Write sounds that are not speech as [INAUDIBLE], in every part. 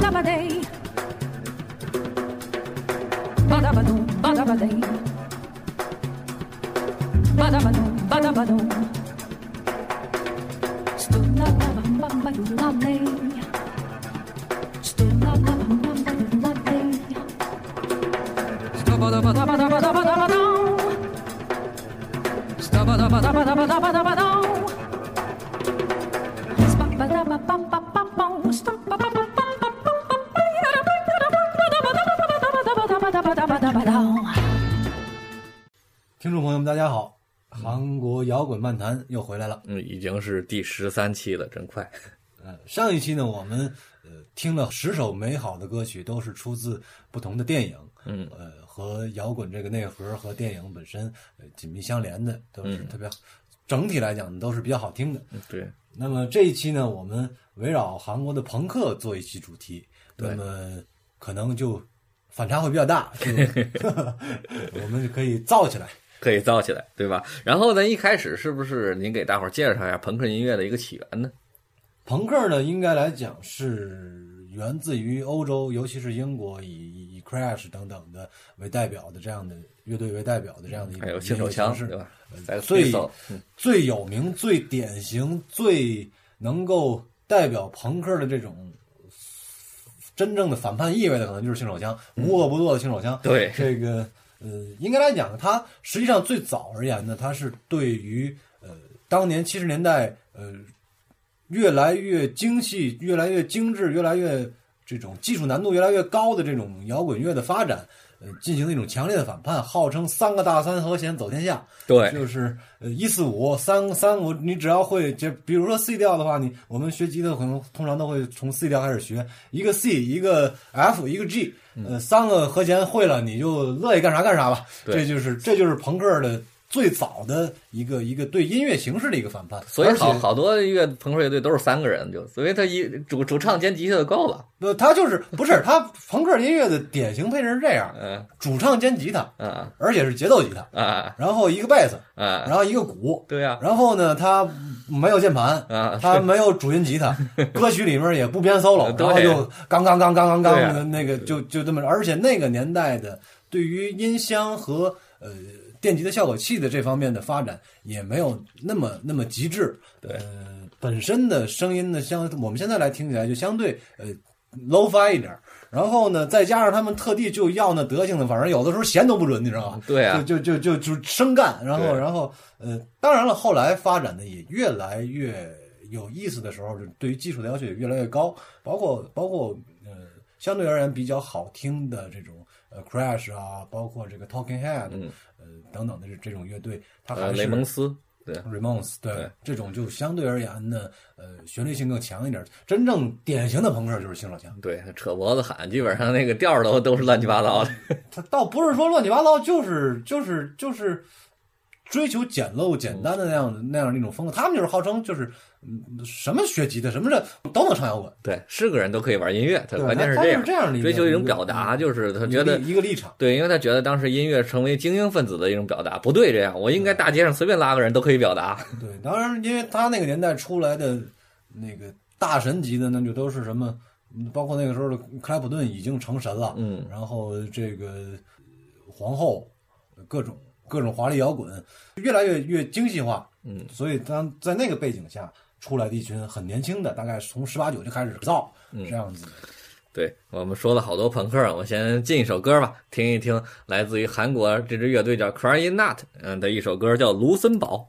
badabadey. Badabadoo, badabadey. Badabadoo, badabadoo. Stood la bam bam bam bam 又回来了。嗯，已经是第十三期了，真快。嗯，[LAUGHS] 上一期呢，我们呃听了十首美好的歌曲，都是出自不同的电影，嗯，呃，和摇滚这个内核和电影本身呃紧密相连的，都是特别，整体来讲都是比较好听的。嗯对，那么这一期呢，我们围绕韩国的朋克做一期主题，那么可能就反差会比较大，就 [LAUGHS] 我们就可以造起来。可以造起来，对吧？然后呢，一开始是不是您给大伙儿介绍一下朋克音乐的一个起源呢？朋克呢，应该来讲是源自于欧洲，尤其是英国，以以以 Crash 等等的为代表的这样的乐队为代表的这样的一个还有性手枪，是对吧？在最嗯最有名、最典型、最能够代表朋克的这种真正的反叛意味的，可能就是性手枪，无恶不作的性手枪。对这个呃，应该来讲，它实际上最早而言呢，它是对于呃当年七十年代呃越来越精细、越来越精致、越来越这种技术难度越来越高的这种摇滚乐的发展，呃，进行了一种强烈的反叛，号称三个大三和弦走天下。对，就是呃一四五三三五，你只要会就比如说 C 调的话，你我们学吉他可能通常都会从 C 调开始学，一个 C 一个 F 一个 G，呃三个和弦会了，你就乐意干啥干啥吧。对这就是这就是朋克的最早的一个一个对音乐形式的一个反叛。所以好好多乐朋克乐队都是三个人，就所以他一主主唱兼吉他就够了。不，他就是不是 [LAUGHS] 他朋克音乐的典型配置是这样：嗯。主唱兼吉他，嗯而且是节奏吉他，啊然后一个贝斯，啊！然后一个鼓，对呀。然后呢，他没有键盘，啊，他没有主音吉他，[LAUGHS] 歌曲里面也不编 solo，然后就刚刚刚刚刚刚那个就就这么，而且那个年代的对于音箱和呃电吉的效果器的这方面的发展也没有那么那么极致，对呃，本身的声音呢，相我们现在来听起来就相对呃 low fi 一点儿。然后呢，再加上他们特地就要那德行的，反正有的时候弦都不准，你知道吧？对啊就就就就就生干，然后然后呃，当然了，后来发展的也越来越有意思的时候，就对于技术的要求也越来越高，包括包括呃，相对而言比较好听的这种呃 Crash 啊，包括这个 Talking Head，、嗯呃等等的这这种乐队，它还呃，是雷蒙斯，对 Ramones，对对这种就相对而言呢，呃，旋律性更强一点。真正典型的朋克就是性手枪，对，扯脖子喊，基本上那个调儿都都是乱七八糟的。[LAUGHS] 他倒不是说乱七八糟，就是就是就是追求简陋简单的那样的那样的一种风格。他们就是号称就是嗯什么学吉他什么这都能唱摇滚，对，是个人都可以玩音乐，他关键他他这样，是这样的追求一种表达，就是他觉得一个立场。对，因为他觉得当时音乐成为精英分子的一种表达，不对，这样我应该大街上随便拉个人都可以表达。[LAUGHS] 对，当然，因为他那个年代出来的那个大神级的，那就都是什么，嗯包括那个时候的克莱普顿已经成神了，嗯，然后这个皇后，各种各种华丽摇滚，越来越越精细化，嗯，所以当在那个背景下出来的一群很年轻的，大概从十八九就开始造，嗯这样子的。对我们说了好多朋克，我先进一首歌吧，听一听来自于韩国这支乐队叫 Crying Nut 嗯的一首歌叫《卢森堡》。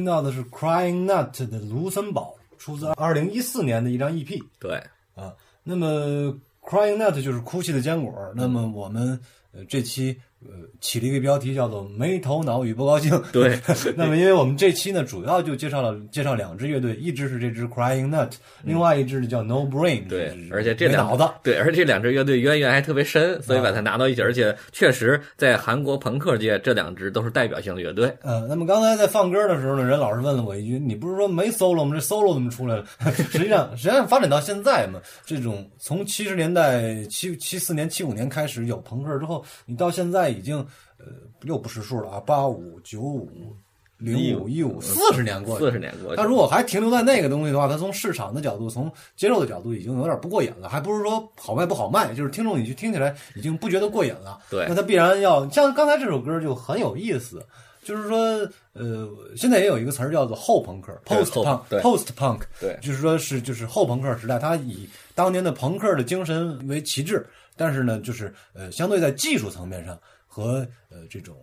听到的是 Crying Nut 的卢森堡，出自二零一四年的一张 EP 对，啊。那么 Crying Nut 就是哭泣的坚果。那么我们呃这期呃起了一个标题叫做“没头脑与不高兴”。对，[LAUGHS] 那么因为我们这期呢主要就介绍了介绍两支乐队，一支是这支 Crying Nut，另外一支叫 No Brain。对，而且这两没脑子。对，而且这两支乐队渊源还特别深，所以啊把它拿到一起，而且确实在韩国朋克界，这两支都是代表性的乐队。呃，那么刚才在放歌的时候呢，任老师问了我一句：“你不是说没 solo 吗？这 solo 怎么出来了？” [LAUGHS] 实际上，实际上发展到现在嘛，这种从七十年代七七四年、七五年开始有朋克之后，你到现在已经呃又不识数了啊，八五、九五、零五、一五，四十年过去了四十年过去他，如果还停留在那个东西的话，他从市场的角度、从接受的角度，已经有点不过瘾了。还不是说好卖不好卖，就是听众你去听起来已经不觉得过瘾了。对那他必然要像刚才这首歌就很有意思，就是说，呃，现在也有一个词儿叫做后朋克 （post punk）。post punk，对就是说是就是后朋克时代，它以当年的朋克的精神为旗帜，但是呢，就是呃，相对在技术层面上和呃这种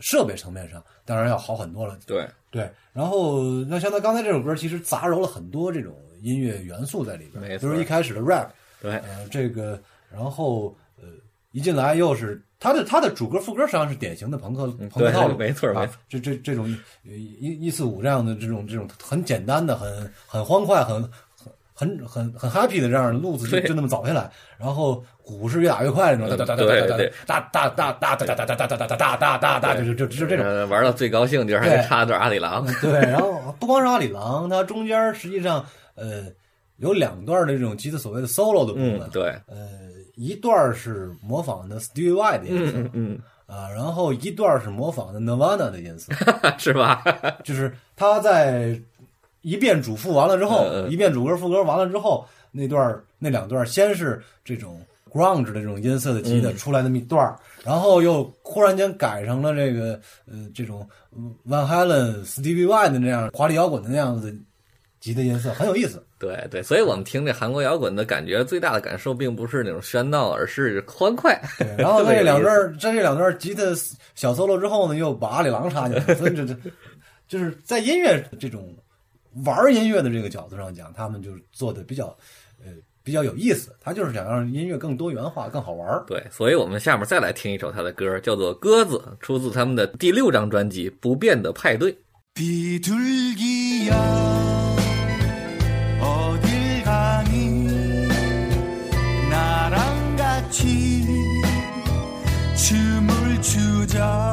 设备层面上，当然要好很多了。对，对，然后那像他刚才这首歌，其实杂糅了很多这种音乐元素在里边，没错比如一开始的 rap，对，呃，这个，然后呃，一进来又是他的他的主歌副歌实际上是典型的朋克朋克套路，啊没错没错，这这这种呃一一四五这样的这种这种很简单的、很很欢快、很很很很 happy 的这样的路子就就那么走下来，然后鼓是越打越快那种，哒哒哒哒哒哒对哒哒哒哒哒哒哒哒哒哒哒哒哒哒哒，就就就就这种。呃，玩到最高兴就是还插段阿里郎，对，然后不光是阿里郎，它中间实际上呃有两段的这种吉他所谓的 solo 的部分，嗯，对，呃，一段是模仿的 Stevie Y 的音色，嗯。嗯啊，然后一段是模仿的 Nirvana 的音色，嗯，是吧？就是他在一遍主副完了之后，一遍主歌副歌完了之后，那段那两段先是这种 grunge 的这种音色的吉他嗯出来那么一段儿，然后又忽然间改成了这个呃这种 Van Halen、Stevie Y 的那样华丽摇滚的那样子吉他音色，很有意思。对对，所以我们听这韩国摇滚的感觉，最大的感受并不是那种喧闹，而是欢快。对，然后在这两段儿 [LAUGHS] 在这两段儿吉他小 solo 之后呢，又把阿里郎插进来，所以这这就是在音乐这种玩儿音乐的这个角度上讲，他们就是做的比较呃比较有意思，他就是想让音乐更多元化、更好玩儿。对，所以我们下面再来听一首他的歌，叫做《鸽子》，出自他们的第六张专辑《不变的派对》。 비둘기야 어딜 가니 나랑 같이 춤을 추자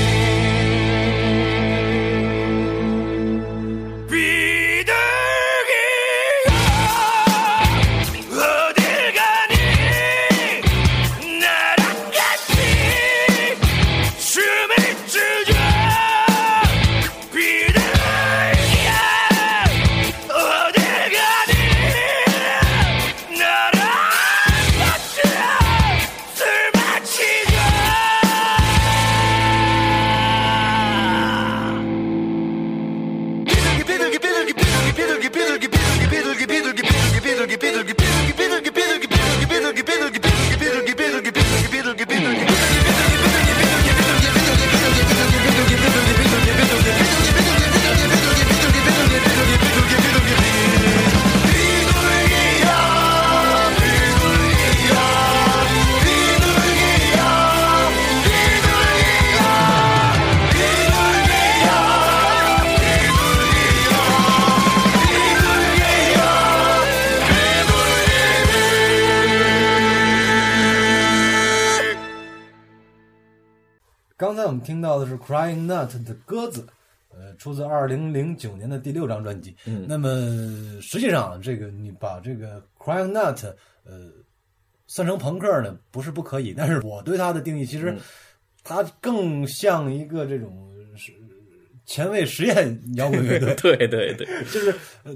出自二零零九年的第六张专辑。嗯。那么实际上，这个你把这个 Crying Nut 呃算成朋克呢，不是不可以，但是我对它的定义其实嗯。它更像一个这种是前卫实验摇滚乐队，对 [LAUGHS] 对对，[LAUGHS] 就是呃，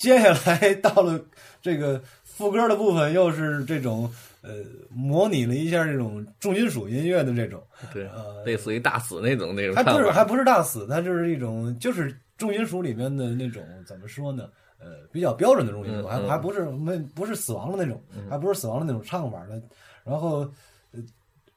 接下来到了这个副歌的部分，又是这种呃，模拟了一下这种重金属音乐的这种，对呃，类似于大死那种那种还不是还不是大死，它就是一种就是重金属里面的那种怎么说呢？呃，比较标准的重金属，还还不是没不是死亡的那种，还不是死亡的那种唱法的。然后呃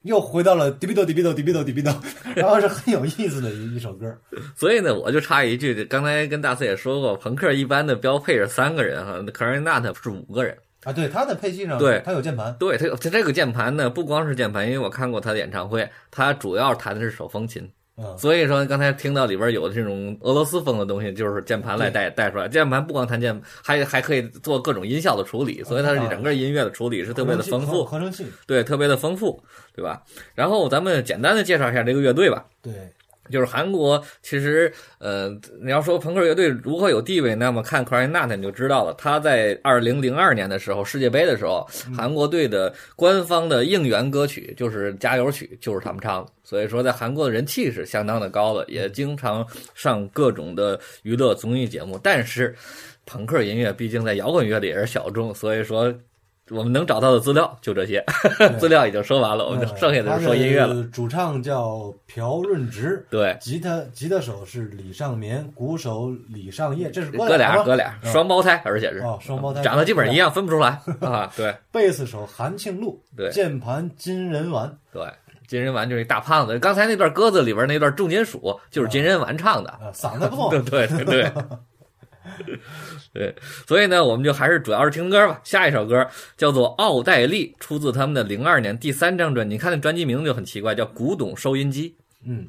又回到了迪比斗迪比斗迪比斗迪比哆，然后是很有意思的一一首歌。所以呢，我就插一句，刚才跟大四也说过，朋克一般的标配是三个人哈 c a r i n a t 是五个人。啊，对，他的配器上，对他有键盘，对，他有他这个键盘呢，不光是键盘，因为我看过他的演唱会，他主要弹的是手风琴。嗯，所以说，刚才听到里边有这种俄罗斯风的东西，就是键盘来带带出来。键盘不光弹键，还还可以做各种音效的处理，所以它整个音乐的处理是特别的丰富，合成器，对，特别的丰富，对吧？然后咱们简单的介绍一下这个乐队吧。对，就是韩国，其实，呃，你要说朋克乐队如何有地位，那么看 c r y n a t 你就知道了。他在二零零二年的时候，世界杯的时候，韩国队的官方的应援歌曲就是加油曲，就是他们唱的。所以说，在韩国的人气是相当的高的，也经常上各种的娱乐综艺节目。但是，朋克音乐毕竟在摇滚乐里也是小众，所以说。我们能找到的资料就这些，[LAUGHS] 资料已经说完了，我们就剩下的是说音乐了。主唱叫朴润植，对，吉他吉他手是李尚民，鼓手李尚业，这是哥俩吗？哥俩嗯双胞胎，而且是。哦，双胞胎，长得基本上一。样，分不出来。[LAUGHS] 啊。对。贝斯手韩庆禄，对。键盘金人丸，对，金人丸就是一大胖子。刚才那段歌子里边那段重金属就是金人丸唱的。啊，嗓子不错。[LAUGHS] 对，对对 [LAUGHS] 对。所以呢，我们就还是主要是听歌吧。下一首歌叫做《奥黛丽》，出自他们的零二年第三张专辑。你看那专辑名字就很奇怪，叫《古董收音机》。嗯。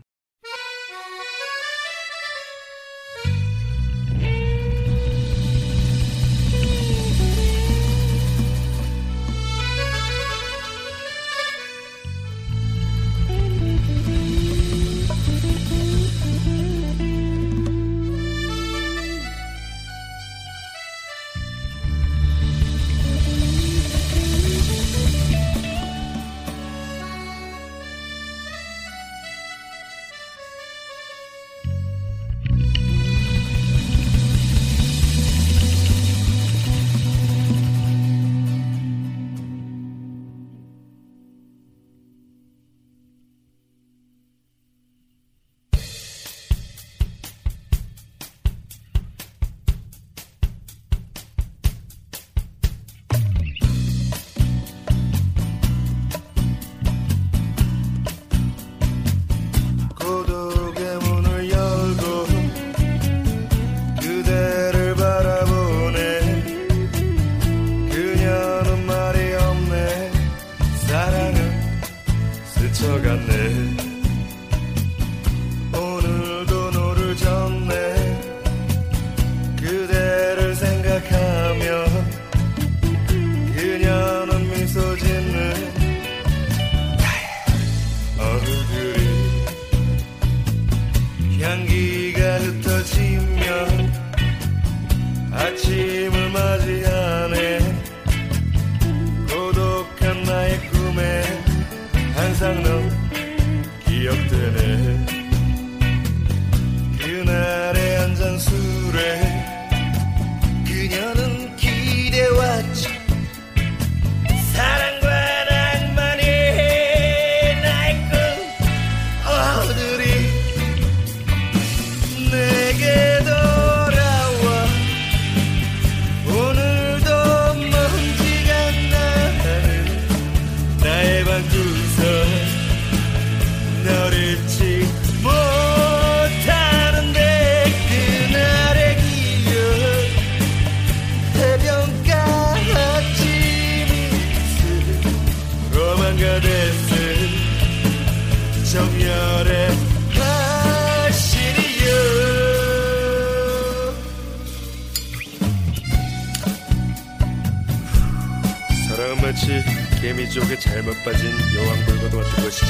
개미지옥에 잘못 빠진 여왕벌과도 같은 것이지.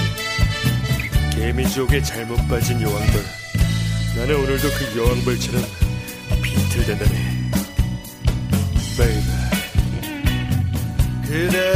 개미지옥에 잘못 빠진 여왕벌. 나는 오늘도 그 여왕벌처럼 비틀댄다네. 베이비. 그대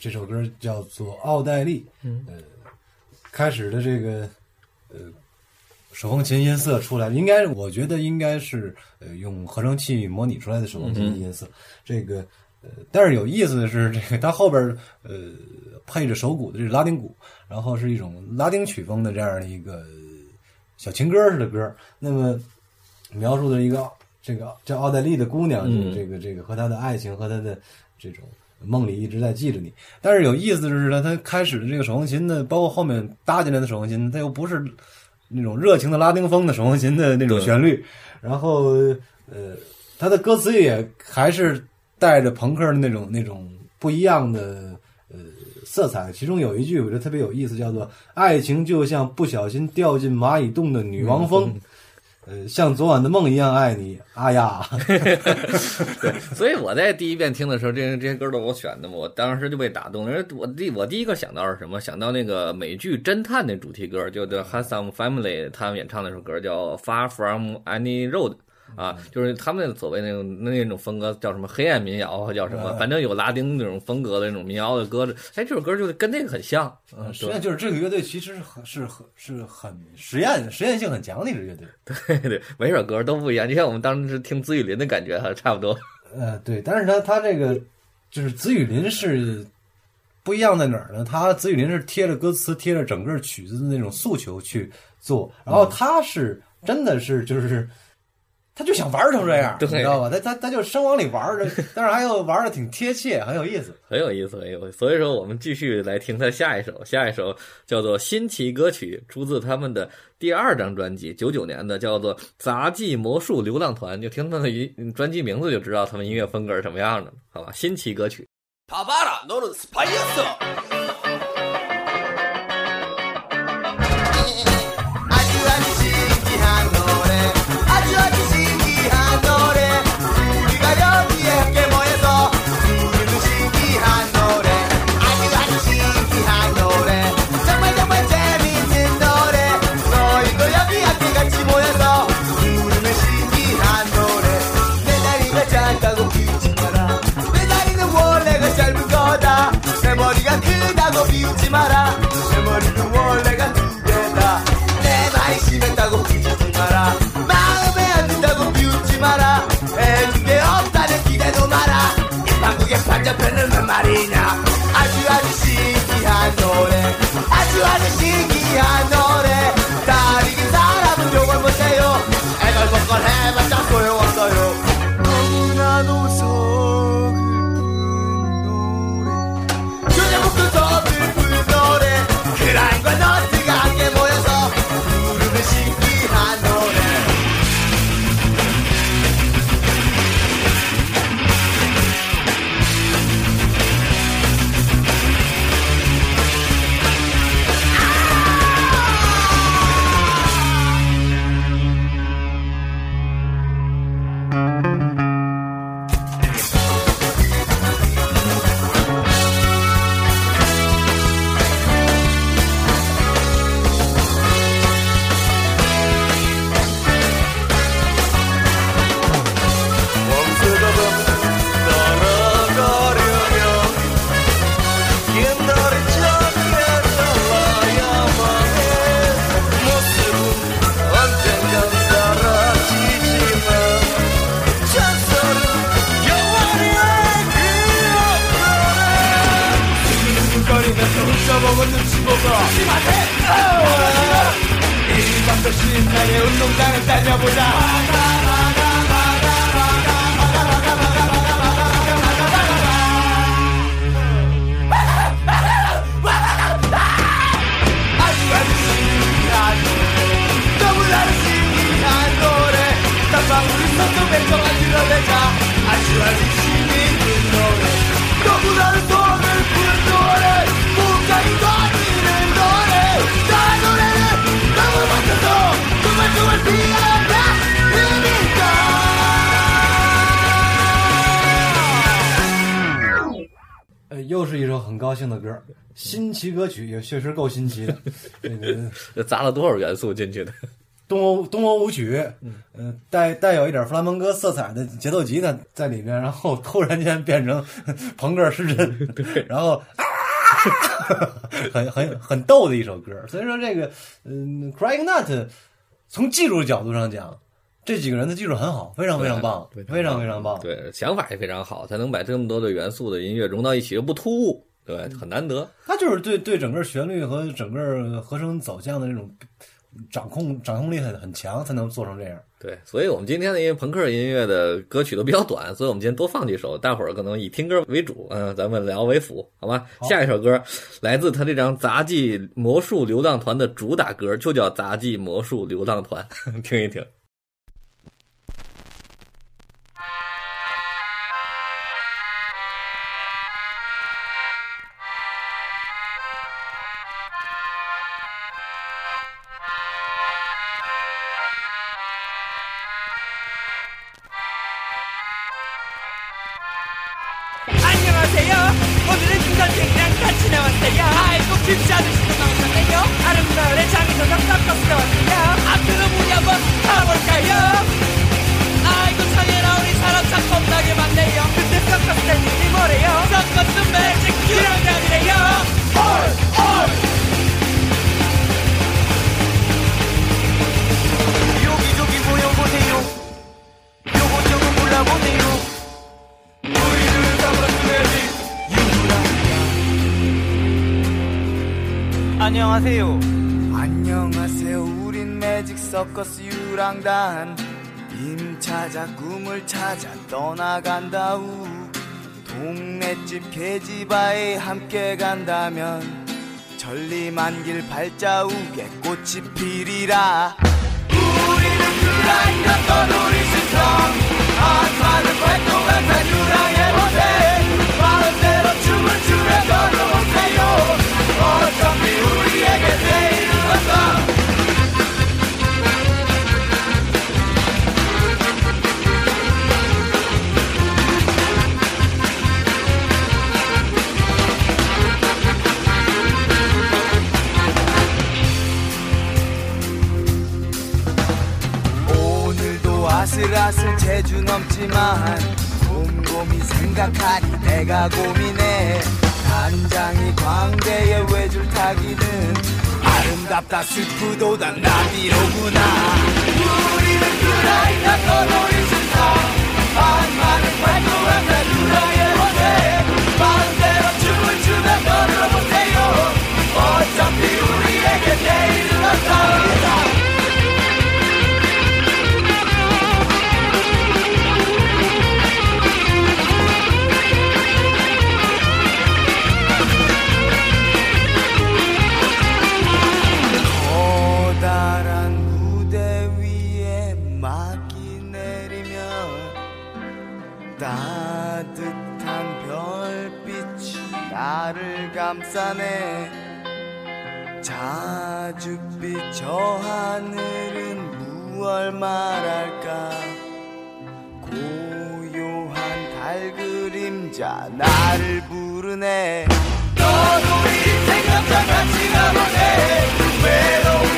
这首歌叫做《奥黛丽》。嗯，呃，开始的这个呃手风琴音色出来，应该我觉得应该是呃用合成器模拟出来的手风琴音色。这个呃，但是有意思的是，这个它后边呃配着手鼓的这是拉丁鼓，然后是一种拉丁曲风的这样的一个小情歌似的歌。那么描述的一个这个叫奥黛丽的姑娘，嗯这个这个和她的爱情和她的这种梦里一直在记着你。但是有意思的是呢，他开始的这个手风琴呢，包括后面搭进来的手风琴，它又不是那种热情的拉丁风的手风琴的那种旋律，然后呃，他的歌词也还是带着朋克的那种那种不一样的呃色彩。其中有一句我觉得特别有意思，叫做“爱情就像不小心掉进蚂蚁洞的女王蜂”。像昨晚的梦一样爱你，啊呀！[LAUGHS] 对，所以我在第一遍听的时候，这这些歌都是我选的嘛，我当时就被打动了。我第我第一个想到是什么？想到那个美剧《侦探》的主题歌，就 The Handsome Family 他们演唱那首歌叫《Far From Any Road》。啊，就是他们所谓那种那种风格叫什么黑暗民谣，叫什么，嗯反正有拉丁那种风格的那种民谣的歌。哎，这首歌就跟那个很像。嗯，实际上就是这个乐队其实是很是很是很实验实验性很强的一支乐队。[LAUGHS] 对对对，每首歌都不一样，就像我们当时听紫雨林的感觉哈，差不多。呃，对，但是他他这个就是紫雨林是不一样在哪儿呢？他紫雨林是贴着歌词、贴着整个曲子的那种诉求去做，然后他是真的是就是。他就想玩成这样，对你知道吧？他他他就生往里玩的，[LAUGHS] 但是还有玩的挺贴切，很有意思。很有意思，很有意思。所以说，我们继续来听他下一首，下一首叫做《新奇歌曲》，出自他们的第二张专辑，九九年的，叫做《杂技魔术流浪团》。就听他的音专辑名字就知道他们音乐风格是什么样的，好吧？新奇歌曲。 크다고 비웃지 마라. 내 머리는 원래가 두 개다. 내 말이 심했다고 비웃지 마라. 마음에 안 든다고 비웃지 마라 一首很高兴的歌，新奇歌曲也确实够新奇的。[LAUGHS] 这个砸了多少元素进去的？东欧东欧舞曲，嗯、带带有一点弗拉门戈色彩的节奏吉他在里面，然后突然间变成 [LAUGHS] 朋克失真，[LAUGHS] 然后啊，很很很逗的一首歌。所以说这个，嗯，Crying Nut 从技术角度上讲，这几个人的技术很好，非常非常棒，对非常非常棒。对，想法也非常好，才能把这么多的元素的音乐融到一起，又不突兀，对，很难得。他就是对对整个旋律和整个和声走向的那种掌控掌控力很很强，才能做成这样。对，所以我们今天的因为朋克音乐的歌曲都比较短，所以我们今天多放几首，大伙儿可能以听歌为主，嗯，咱们聊为辅，好吗？下一首歌来自他这张杂技魔术流浪团的主打歌，就叫杂技魔术流浪团，[LAUGHS] 听一听。 안녕하세요. 안녕하세요. 우린 매직 서커스 유랑단. 임 찾아 꿈을 찾아 떠나간다 우 동네집 계집아에 함께 간다면 천리만길 발자국에 꽃이 피리라. 우리는 그라이었던 우리 신성 아마는 활동한 산 유랑의 슬아슬 재주 넘지만 곰곰이 생각하니 내가 고민해. 난 단장이 광대에 외줄 타기는 아름답다 슬프도다 나비로구나. 우리는 그라이가 떠돌이 싫다 반만은 활동한다 누나의 모세 마음대로 춤을 추며 걸어보세요. 어차피 우리에게 내일은 없다 감싸네 자줏빛 저 하늘은 무얼 말할까? 고요한 달 그림자 나를 부르네. 너도 인생 감자 같이 가보네. 외로운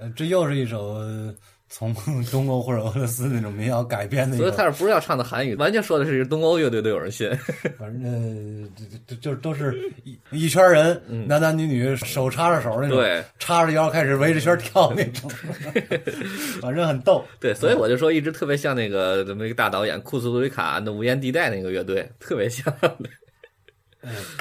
呃，这又是一首呃从 [LAUGHS] 东欧或者俄罗斯那种民谣改编的所以他是不是要唱的韩语？完全说的是东欧乐队都有人信。[LAUGHS] 反正呃，这这就都是一一圈人，男男女女手插着手那种，对，叉着腰开始围着圈跳那种，[LAUGHS] 反正很逗。对，所以我就说一直特别像那个咱们一个大导演库斯图里卡那《无烟地带》那个乐队，特别像。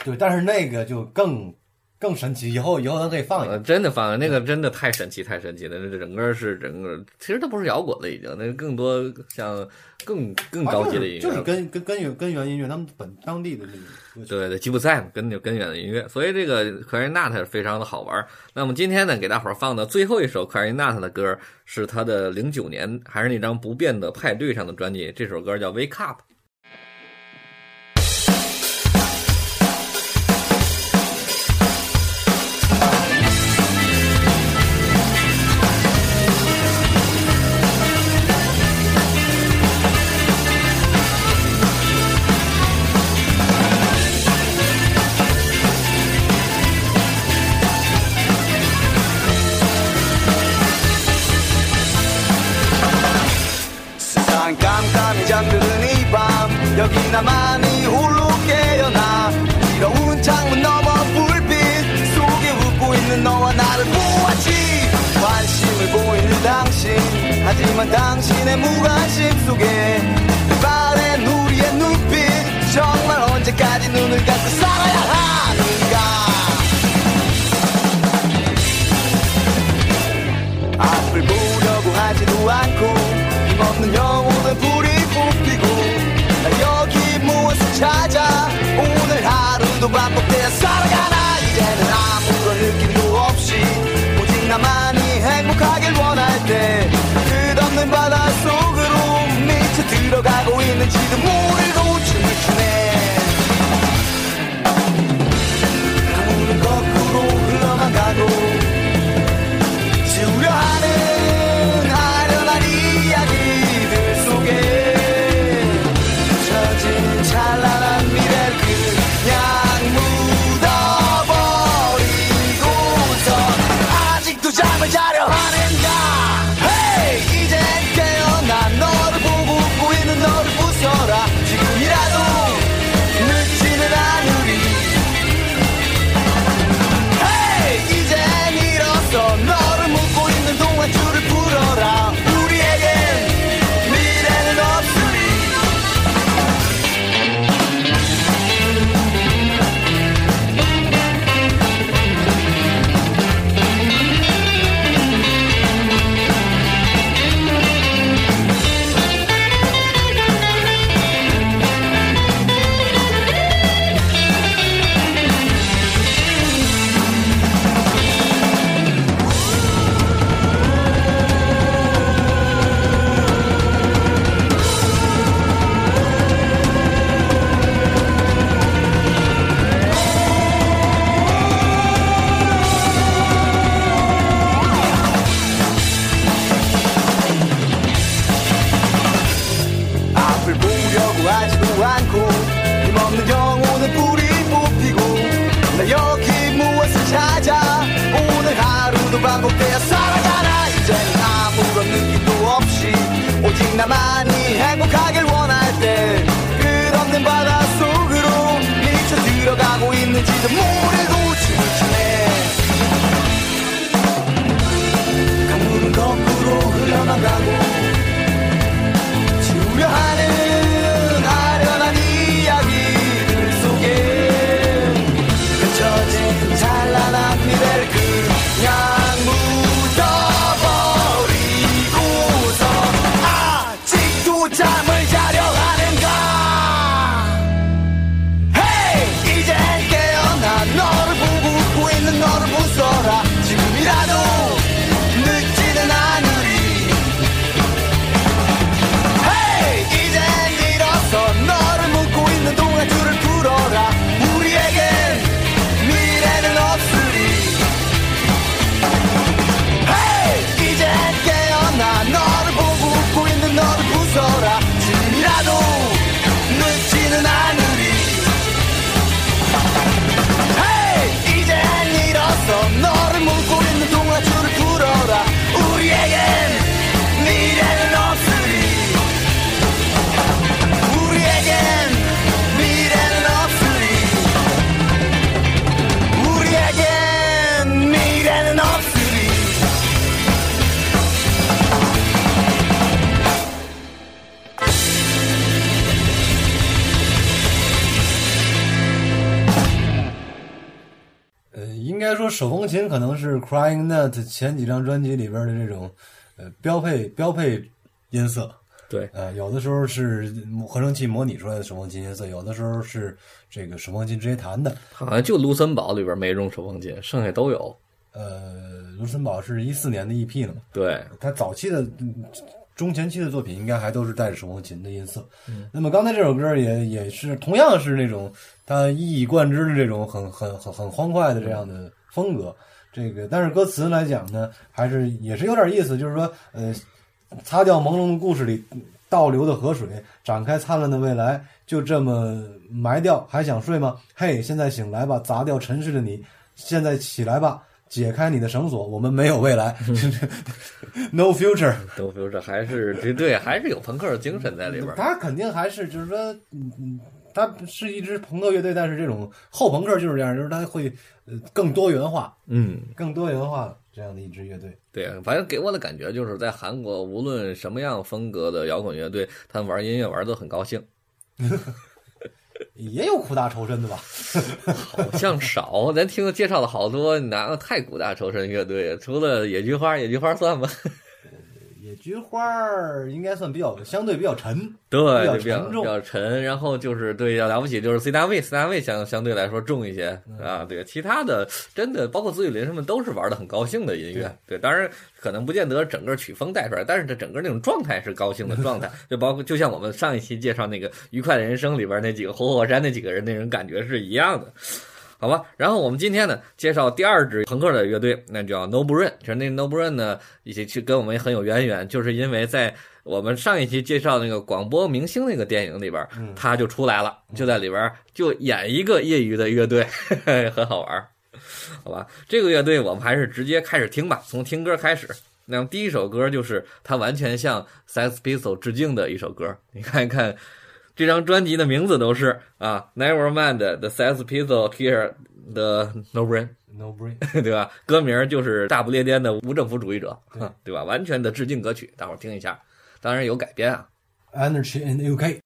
对，但是那个就更更神奇，以后以后咱可以放一呃，个。真的放那个真的太神奇，太神奇了！那整个是整个，其实它不是摇滚了，已经，那更多像更更高级的音乐，就是根根根源根源音乐，他们本当地的那种。对对，吉普赛嘛，根根源的音乐，所以这个 Clarinat 非常的好玩。那么今天呢，给大伙儿放的最后一首 Clarinat 的歌，是他的零九年还是那张不变的派对上的专辑，这首歌叫《Wake Up》。 나만이 홀로 깨어나. 이러운 창문 너머 불빛 속에 웃고 있는 너와 나를 보았지. 관심을 보이는 당신 하지만 당신의 무관심 속에 바랜 우리의 눈빛 정말 언제까지 눈을 감고 살아야 하는가? 앞을 보려고 하지도 않고 하루도 반복되어 살아가나? 이제는 아무런 느낌도 없이 오직 나만이 행복하길 원할 때 끝없는 바다 속으로 미쳐 들어가고 있는지도 모르고 手风琴可能是 Crying Nut 前几张专辑里边的这种呃标配标配音色。对，呃，有的时候是合成器模拟出来的手风琴音色，有的时候是这个手风琴直接弹的。好像就卢森堡里边没用手风琴，剩下都有。呃，卢森堡是一四年的 EP 了嘛，对，他早期的、嗯中前期的作品应该还都是带着手风琴的音色。那么刚才这首歌也也是同样是那种他一以贯之的这种很很很很欢快的这样的风格。这个但是歌词来讲呢，还是也是有点意思，就是说呃，擦掉朦胧的故事里倒流的河水，展开灿烂的未来，就这么埋掉，还想睡吗？嘿，现在醒来吧，砸掉沉睡的你，现在起来吧。解开你的绳索，我们没有未来，[LAUGHS] no future，no [LAUGHS] future，还是对对，还是有朋克的精神在里边。他肯定还是就是说，嗯嗯，他是一支朋克乐队，但是这种后朋克就是这样，就是他会呃更多元化，嗯，更多元化这样的一支乐队。对，反正给我的感觉就是在韩国，无论什么样风格的摇滚乐队，他们玩音乐玩的很高兴。也有苦大仇深的吧？[LAUGHS] 好像少，咱听介绍了好多哪有太苦大仇深乐队，除了野菊花，野菊花算吧？野菊花儿应该算比较相对比较沉，对，比较重比较沉，然后就是对要了不起，就是 C 大卫，C 大卫相相对来说重一些啊，对，其他的真的包括紫雨林什么都是玩的很高兴的音乐，对，当然可能不见得整个曲风带出来，但是这整个那种状态是高兴的状态，[LAUGHS] 就包括就像我们上一期介绍那个《愉快的人生》里边那几个活火山那几个人那种感觉是一样的。好吧，然后我们今天呢介绍第二支朋克的乐队，那叫 No Brain。其实那 No Brain 呢，一起去跟我们很有渊源，就是因为在我们上一期介绍那个广播明星那个电影里边，他就出来了，就在里边就演一个业余的乐队，[LAUGHS] 很好玩儿。好吧，这个乐队我们还是直接开始听吧，从听歌开始。那么第一首歌就是他完全向 Sex Pistols 致敬的一首歌，你看一看。这张专辑的名字都是啊，Nevermind The Sex Pistols Here，The No Brain，，no brain。对吧？歌名就是大不列颠的无政府主义者，对吧？完全的致敬歌曲，大伙儿听一下。当然有改编啊，Energy in the UK。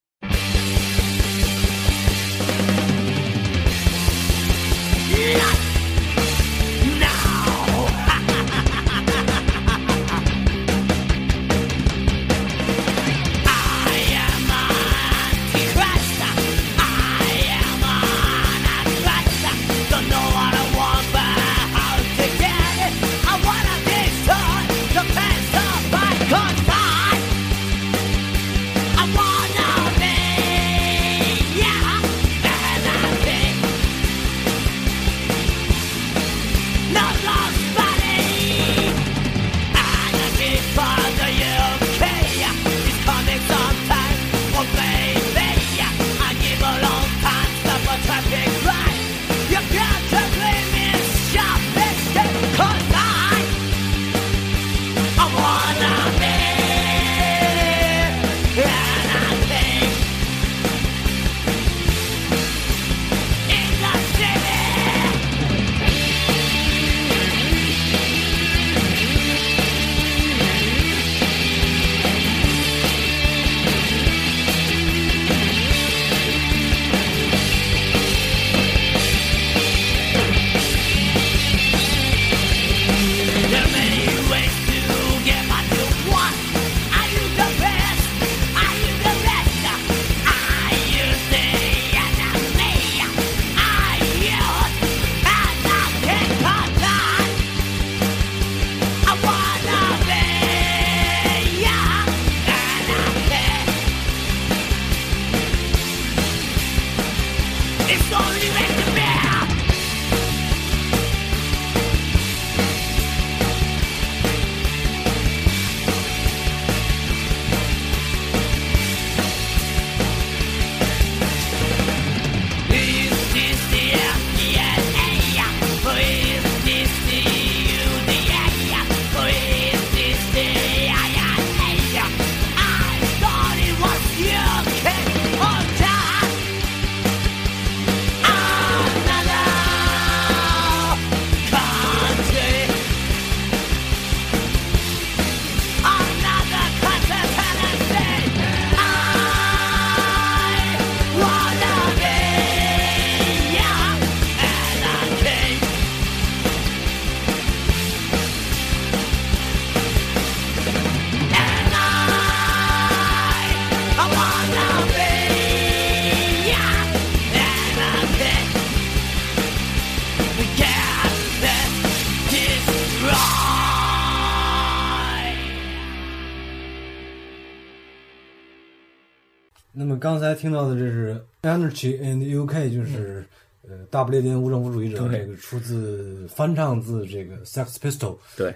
才听到的这是 Energy in the UK，就是、呃大不列颠无政府主义者，对。这个出自翻唱自这个 Sex Pistol。对，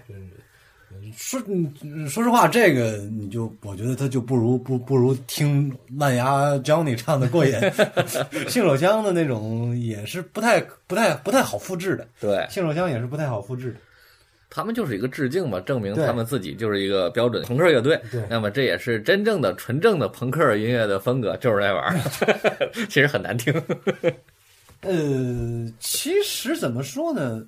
说嗯说实话，这个你就我觉得他就不如不不如听烂牙 Johnny 唱的过瘾，[LAUGHS] 性手枪的那种也是不太不太不太好复制的，对，性手枪也是不太好复制的。他们就是一个致敬嘛，证明他们自己就是一个标准朋克乐队。对那么这也是真正的纯正的朋克音乐的风格，[LAUGHS] 就是这玩意儿，[LAUGHS] 其实很难听。呃，其实怎么说呢？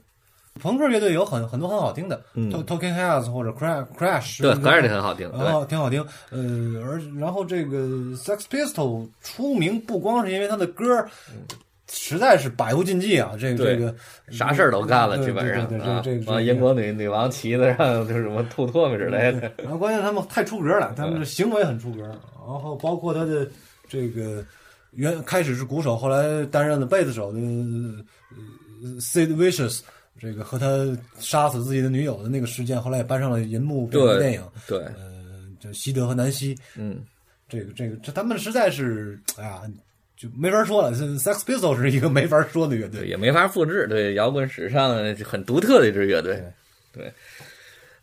朋克乐队有很很多很好听的、嗯 t o Talking Heads 或者 Crash Crash，对，那个还是很好听。对，哦，挺好听。呃，而然后这个 Sex Pistol 出名不光是因为他的歌儿实在是百无禁忌啊，这个这个啥事儿都干了，基本上啊这个这个完，英国女女王骑子上就是什么吐唾沫之类的。然后关键他们太出格了，[LAUGHS] 他们的行为很出格。然后包括他的这个原开始是鼓手，后来担任了贝斯手的呃 Sid Vicious，这个和他杀死自己的女友的那个事件，后来也搬上了银幕变成电影。对，呃，就西德和南希，嗯，这个这个这他们实在是，哎呀，就没法说了。这 Sex Pistols 是一个没法说的乐，队。也没法复制。对，摇滚史上很独特的一支乐队。对，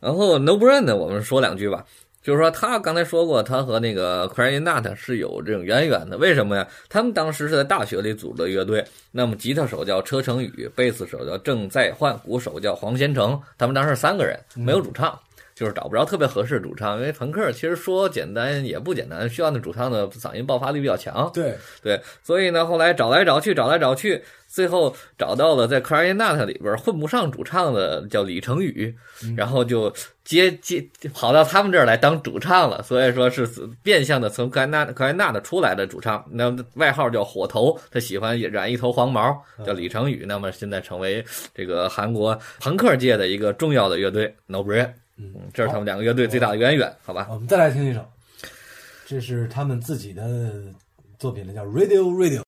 然后 No Brain 呢，我们说两句吧。就是说，他刚才说过，他和那个 Crying Nut 是有这种渊源的。为什么呀？他们当时是在大学里组的乐队。那么，吉他手叫车成宇，贝斯手叫郑在焕，鼓手叫黄贤成。他们当时是三个人，没有主唱，就是找不着特别合适的主唱。因为朋克其实说简单也不简单，需要那主唱的嗓音爆发力比较强。对，对，所以呢，后来找来找去，找来找去，最后找到了在 Crying Nut 里边混不上主唱的叫李成宇，然后就接接跑到他们这儿来当主唱了。所以说是变相的从 Crying Nut Crying Nut 出来的主唱，那外号叫火头，他喜欢染一头黄毛，叫李成宇。那么现在成为这个韩国朋克界的一个重要的乐队 No Brain。嗯，这是他们两个乐队最大的渊源，好吧？我们再来听一首，这是他们自己的作品了，叫 Radio Radio。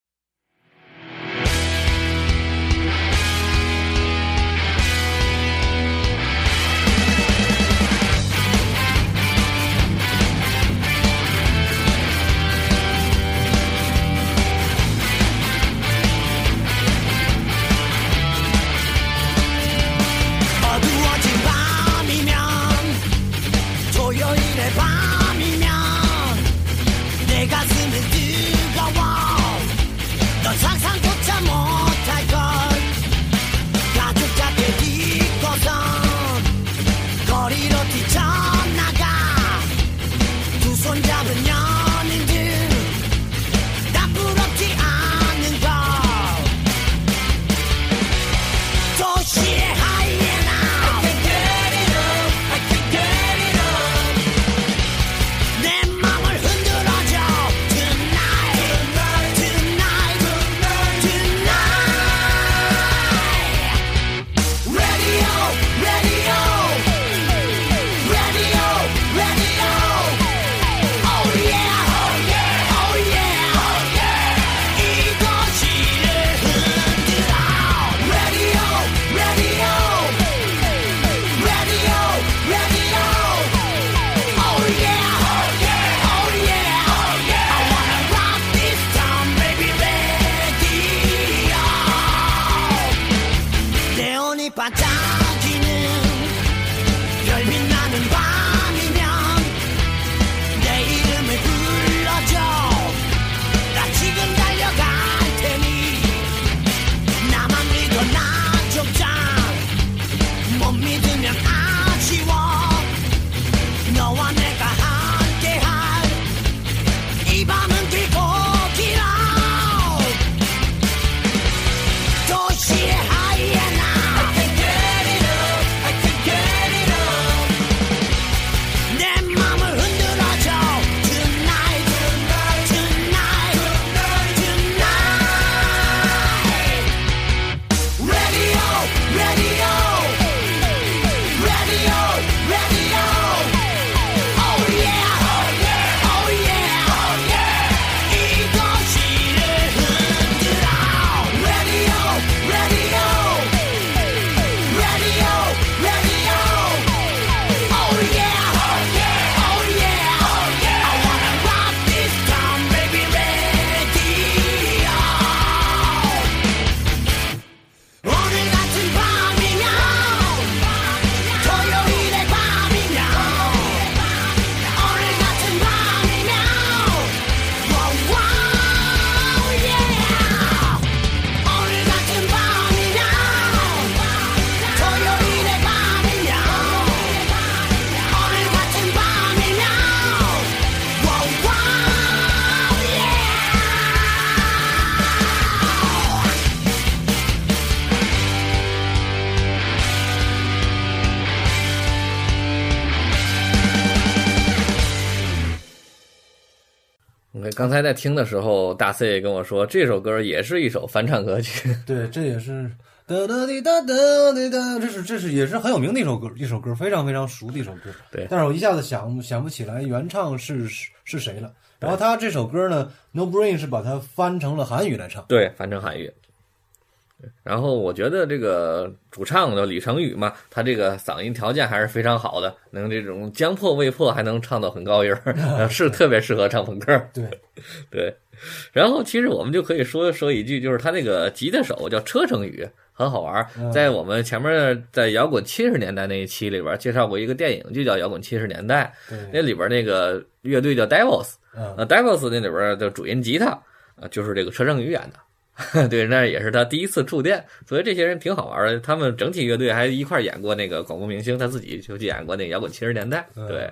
刚才在听的时候，大 C 也跟我说，这首歌也是一首翻唱歌曲。[LAUGHS] 对，这也是哒哒滴哒哒滴哒，这是这是也是很有名的一首歌，一首歌非常非常熟的一首歌。对但是我一下子想想不起来原唱是是是谁了。然后他这首歌呢，No Brain 是把它翻成了韩语来唱。对，翻成韩语。然后我觉得这个主唱的李成宇嘛，他这个嗓音条件还是非常好的，能这种将破未破，还能唱到很高音 [LAUGHS] 是特别适合唱朋克。对，对，然后其实我们就可以说说一句，就是他那个吉他手叫车成宇，很好玩儿。在我们前面在摇滚七十年代那一期里边介绍过一个电影，就叫《摇滚七十年代》，那，里边那个乐队叫 Devils，嗯，呃，Devils 那里边的主音吉他，啊，就是这个车成宇演的。[LAUGHS] 对，那也是他第一次触电，所以这些人挺好玩的。他们整体乐队还一块演过那个广播明星，他自己就演过那个摇滚七十年代。对，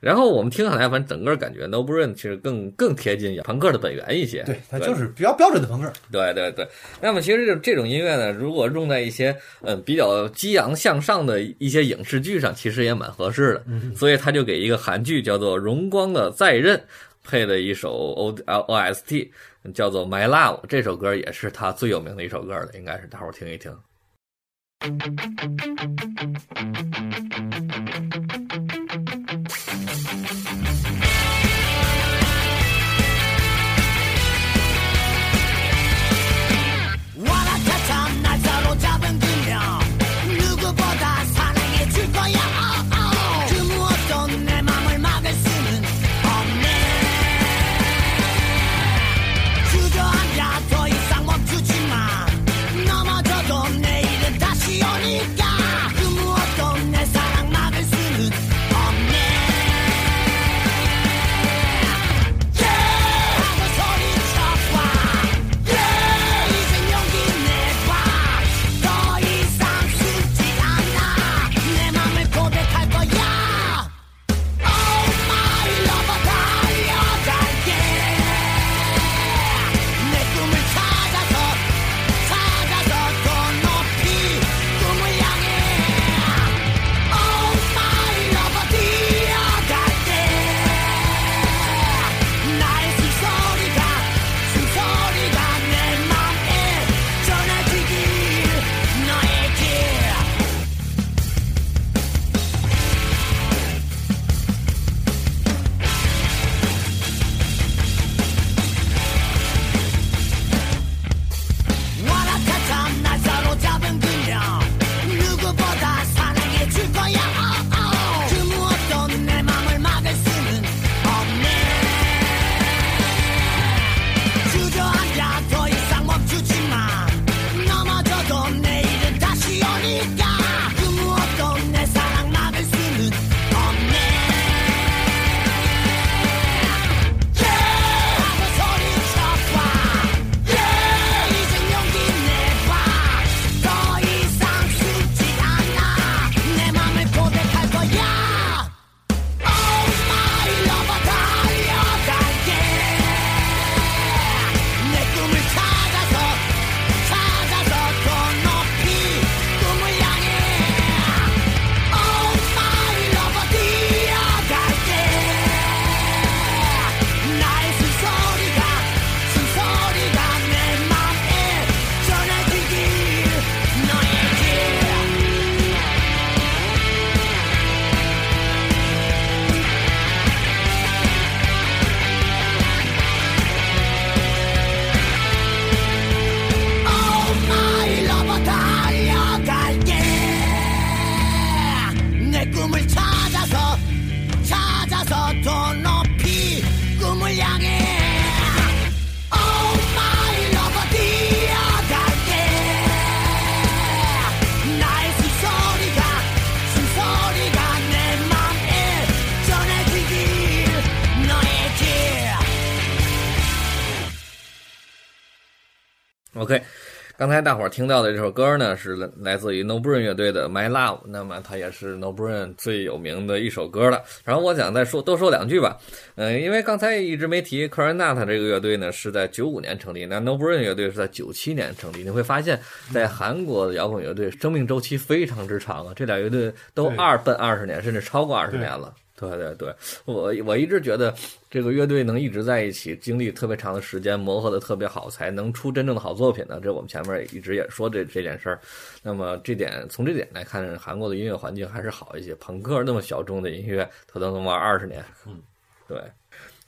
然后我们听下来，反正整个感觉 No Brain 其实更更贴近朋克的本源一些。对，他就是比较标准的朋克。对对对，那么其实这这种音乐呢，如果用在一些嗯、呃比较激昂向上的一些影视剧上，其实也蛮合适的。所以他就给一个韩剧叫做《荣光的再任》配的一首 O L O S T，叫做《My Love》。这首歌也是他最有名的一首歌了，应该是大伙儿听一听。才大伙儿听到的这首歌呢，是来来自于 No Brain 乐队的《My Love》，那么它也是 No Brain 最有名的一首歌了。然后我想再说多说两句吧，嗯、因为刚才一直没提 c o r a n a t 这个乐队呢是在九五年成立，那 No Brain 乐队是在九七年成立。你会发现在韩国的摇滚乐队生命周期非常之长啊，这俩乐队都二奔二十年，甚至超过二十年了。对对对，我我一直觉得这个乐队能一直在一起，经历特别长的时间，磨合的特别好，才能出真正的好作品呢。这我们前面也一直也说这这件事儿。那么这点从这点来看，韩国的音乐环境还是好一些。朋克那么小众的音乐，他都能玩二十年。嗯，对。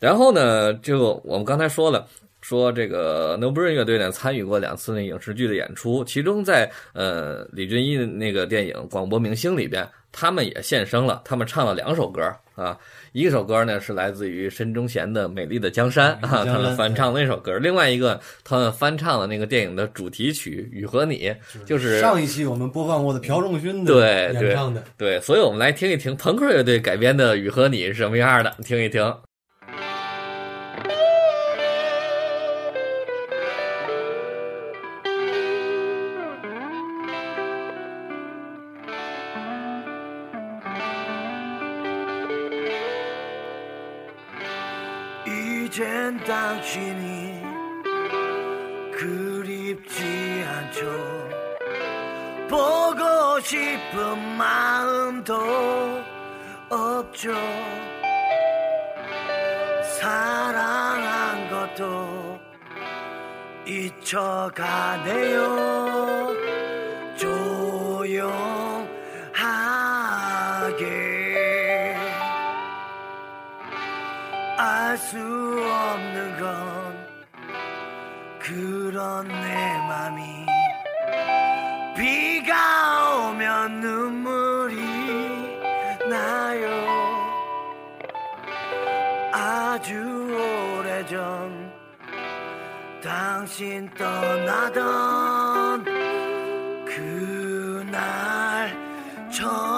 然后呢，就我们刚才说了。说这个 No Brain 乐队呢参与过两次那影视剧的演出，其中在呃李俊一的那个电影《广播明星》里边，他们也现身了，他们唱了两首歌啊，一首歌呢是来自于申中贤的《美丽的江山》啊，他们翻唱那首歌，另外一个他们翻唱了那个电影的主题曲《雨和你》，就是上一期我们播放过的朴正勋的对对演唱的。对，所以我们来听一听朋克乐队改编的《雨和你》是什么样的，听一听。 싶은 마음도 없죠. 사랑한 것도 잊혀가네요. 조용하게 알 수 없는 건 그런 내 맘이 당신 떠나던 그날처럼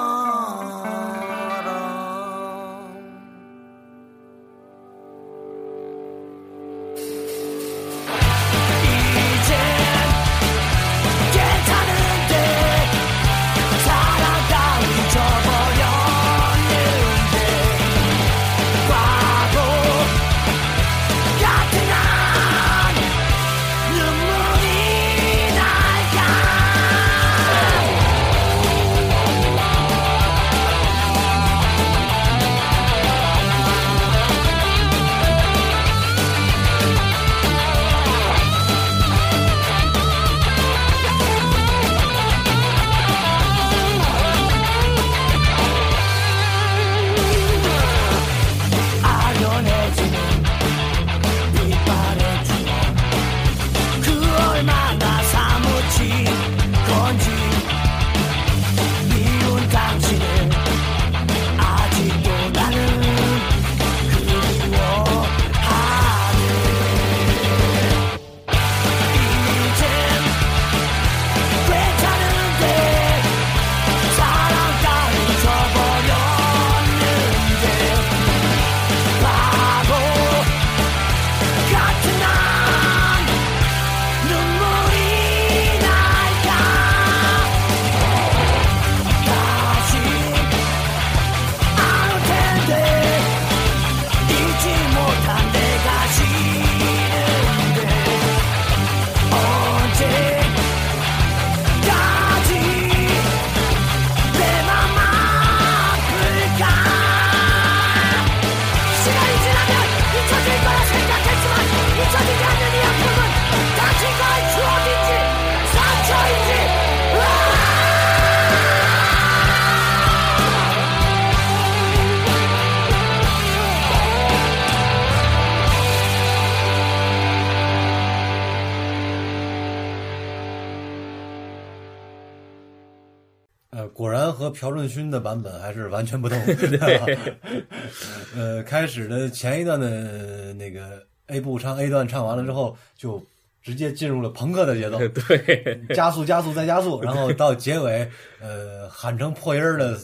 呃，果然和朴正勋的版本还是完全不同。[LAUGHS] [LAUGHS] 呃，开始的前一段的那个 A 部唱 A 段唱完了之后，就直接进入了朋克的节奏，[LAUGHS] 对，加速加速再加速，然后到结尾，呃，喊成破音儿的，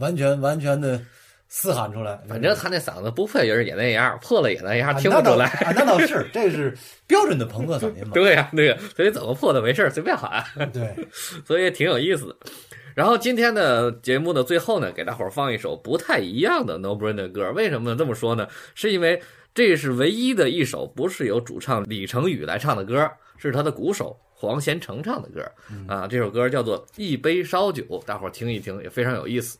完全完全的嘶喊出来。反正他那嗓子不破音儿也那样，破了也那样，听不出来。啊，那倒是，这是标准的朋克嗓音嘛。对呀、对呀、所以怎么破都没事儿，随便喊，对，所以挺有意思的。然后今天的节目的最后呢，给大伙儿放一首不太一样的 No Brain 的歌。为什么这么说呢？是因为这是唯一的一首不是由主唱李成宇来唱的歌，是他的鼓手黄贤成唱的歌。啊，这首歌叫做《一杯烧酒》，大伙儿听一听，也非常有意思。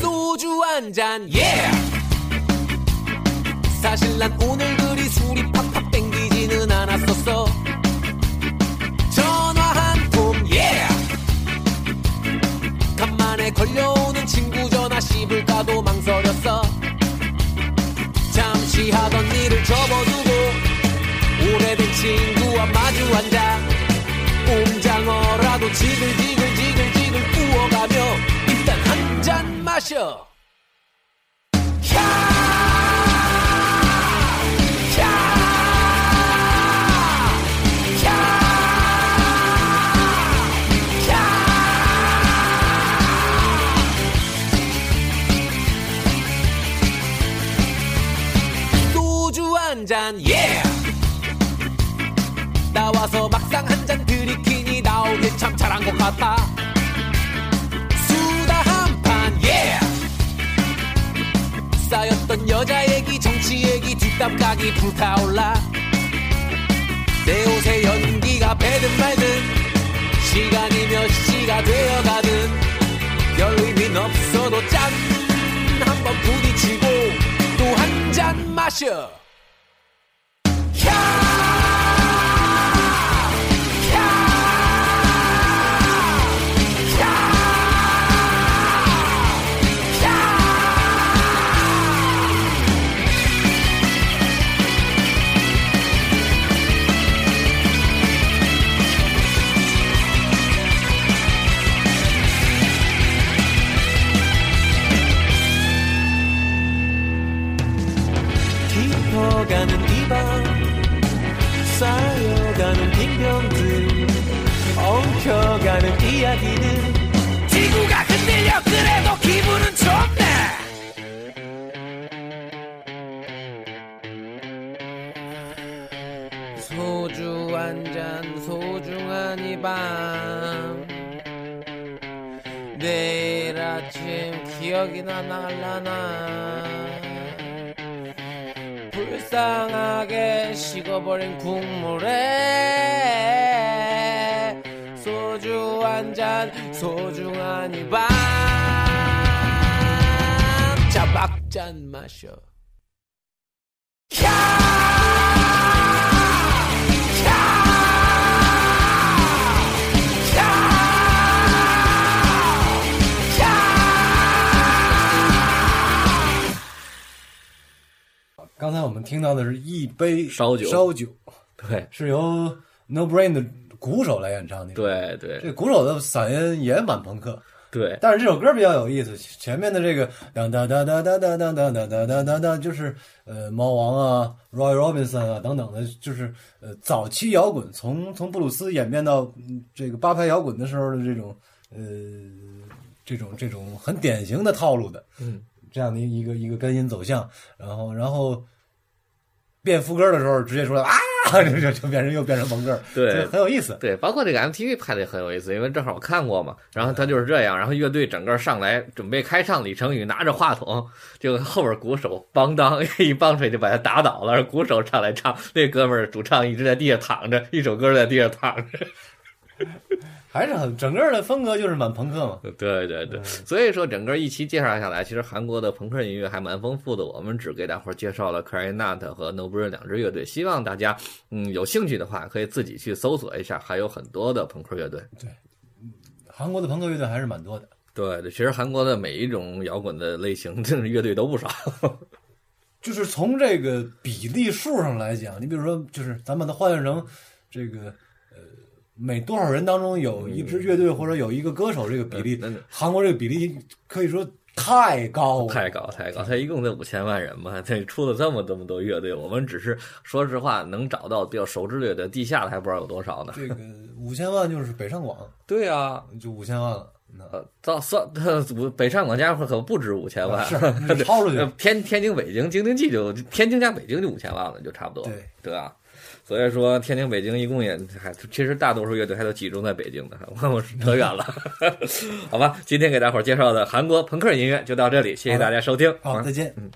소주 한 잔, yeah! 사실 난 오늘 그리 술이 팍팍 땡 기지는 않았었어. 전화 한 통, yeah! 간만에 걸려오는 친구 전화 씹을까도 망설였어. 잠시 하던 일을 접어두고 오래된 친구와 마주 앉아 꼼장어라도 지글지글 지글지글 구워가며 일단 한 잔 마셔. 캬! 캬! 한 잔, 예! 나와서 막상 한 잔 들이키니 나오길 참 잘한 것 같아. 수다 한 판, 예! 쌓였던 여자 얘기, 정치 얘기, 뒷담 까기 불타올라. 내 옷에 연기가 배든 말든, 시간이 몇 시가 되어가든, 별 의미는 없어도 짠! 한번 부딪히고, 또 한 잔 마셔! 깊어가는 이밤 쌓여가는 빈병들 엉켜가는 이야기들 지구가 흔들려 그래도 기분은 좋네. 소주 한 잔 소중한 이밤. 내일 아침 기억이나 날라나 불쌍하게 식어버린 국물에 소주 한 잔 소중한 이밤 자박잔 마셔 캬! 캬! 刚才我们听到的是一杯烧酒。烧酒。对。是由 No Brain 的鼓手来演唱的。，对对。这鼓手的嗓音也蛮朋克，对，但是这首歌比较有意思。前面的这个当当当当当当当当当当当当当，就是呃猫王啊、Roy Robinson 啊等等的，就是呃早期摇滚从从布鲁斯演变到嗯这个八拍摇滚的时候的这种呃这种这种很典型的套路的，嗯，这样的一个一个根音走向，然后然后变副歌的时候直接出来啊，[LAUGHS] 就就就变成又变成蒙歌，对这很有意思。对，包括这个 MTV 拍的也很有意思，因为正好我看过嘛。然后他就是这样，然后乐队整个上来准备开唱，李成宇拿着话筒，就后边鼓手邦当一棒槌就把他打倒了，鼓手上来唱，那哥们儿主唱一直在地下躺着，一首歌在地下躺着。还是很整个的风格就是蛮朋克嘛。[LAUGHS] 对对对，所以说整个一期介绍下来，其实韩国的朋克音乐还蛮丰富的。我们只给大伙儿介绍了 c r y n a t 和 No Brain 两支乐队，希望大家嗯有兴趣的话，可以自己去搜索一下，还有很多的朋克乐队。对韩国的朋克乐队还是蛮多的。对对，其实韩国的每一种摇滚的类型，这乐队都不少。[LAUGHS] 就是从这个比例数上来讲，你比如说，就是咱把它换算成这个呃，每多少人当中有一支乐队或者有一个歌手，这个比例韩国这个比例可以说太高了，太高太高，他一共才五千万人嘛，他出了这么这么多乐队，我们只是说实话能找到比较熟知乐队，地下的还不知道有多少呢。这个五千万就是北上广。对啊，就五千万了，那。呃，到算北上广家伙可不止五千万，是是超出去呃天天津、北京、京津冀就天津加北京就五千万了，就差不多，对。对吧？所以说，天津、北京一共也还，其实大多数乐队还都集中在北京的，我我扯远了，[LAUGHS] 好吧？今天给大伙儿介绍的韩国朋克音乐就到这里，谢谢大家收听，好，啊再见。嗯